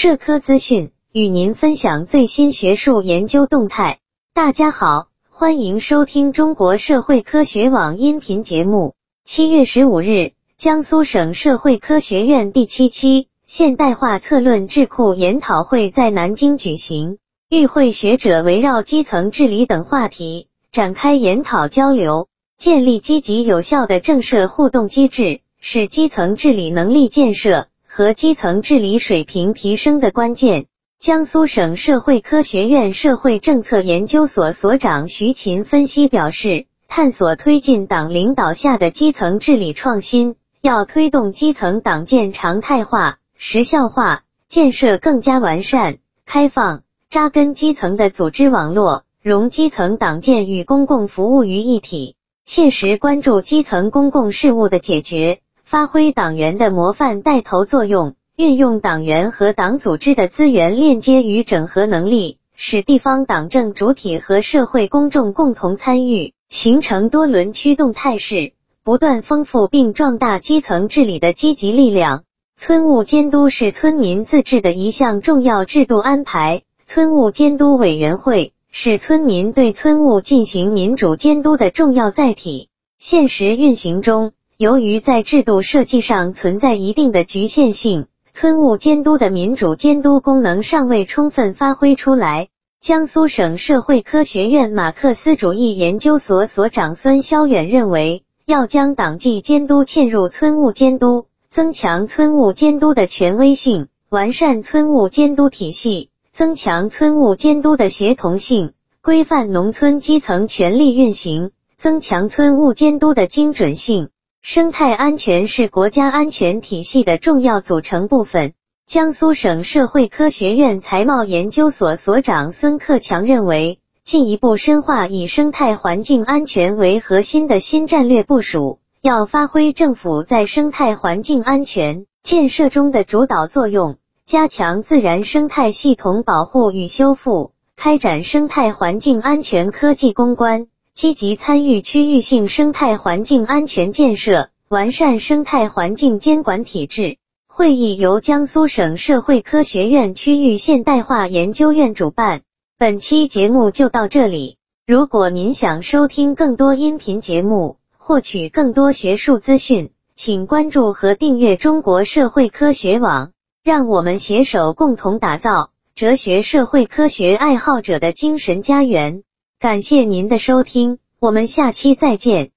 社科资讯，与您分享最新学术研究动态。大家好，欢迎收听中国社会科学网音频节目。七月十五日，江苏省社会科学院第七期现代化策论智库研讨会在南京举行，与会学者围绕基层治理等话题展开研讨交流，建立积极有效的政社互动机制。使基层治理能力建设和基层治理水平提升的关键。江苏省社会科学院社会政策研究所所长徐勤分析表示，探索推进党领导下的基层治理创新，要推动基层党建常态化、实效化，建设更加完善、开放、扎根基层的组织网络，融基层党建与公共服务于一体，切实关注基层公共事务的解决。发挥党员的模范带头作用，运用党员和党组织的资源链接与整合能力，使地方党政主体和社会公众共同参与，形成多轮驱动态势，不断丰富并壮大基层治理的积极力量。村务监督是村民自治的一项重要制度安排，村务监督委员会是村民对村务进行民主监督的重要载体。现实运行中。由于在制度设计上存在一定的局限性，村务监督的民主监督功能尚未充分发挥出来。江苏省社会科学院马克思主义研究所所长孙肖远认为，要将党纪监督嵌入村务监督，增强村务监督的权威性，完善村务监督体系，增强村务监督的协同性，规范农村基层权力运行，增强村务监督的精准性。生态安全是国家安全体系的重要组成部分。江苏省社会科学院财贸研究所所长孙克强认为，进一步深化以生态环境安全为核心的新战略部署，要发挥政府在生态环境安全建设中的主导作用，加强自然生态系统保护与修复，开展生态环境安全科技攻关。积极参与区域性生态环境安全建设，完善生态环境监管体制。会议由江苏省社会科学院区域现代化研究院主办。本期节目就到这里。如果您想收听更多音频节目，获取更多学术资讯，请关注和订阅中国社会科学网。让我们携手共同打造哲学社会科学爱好者的精神家园。感谢您的收听，我们下期再见。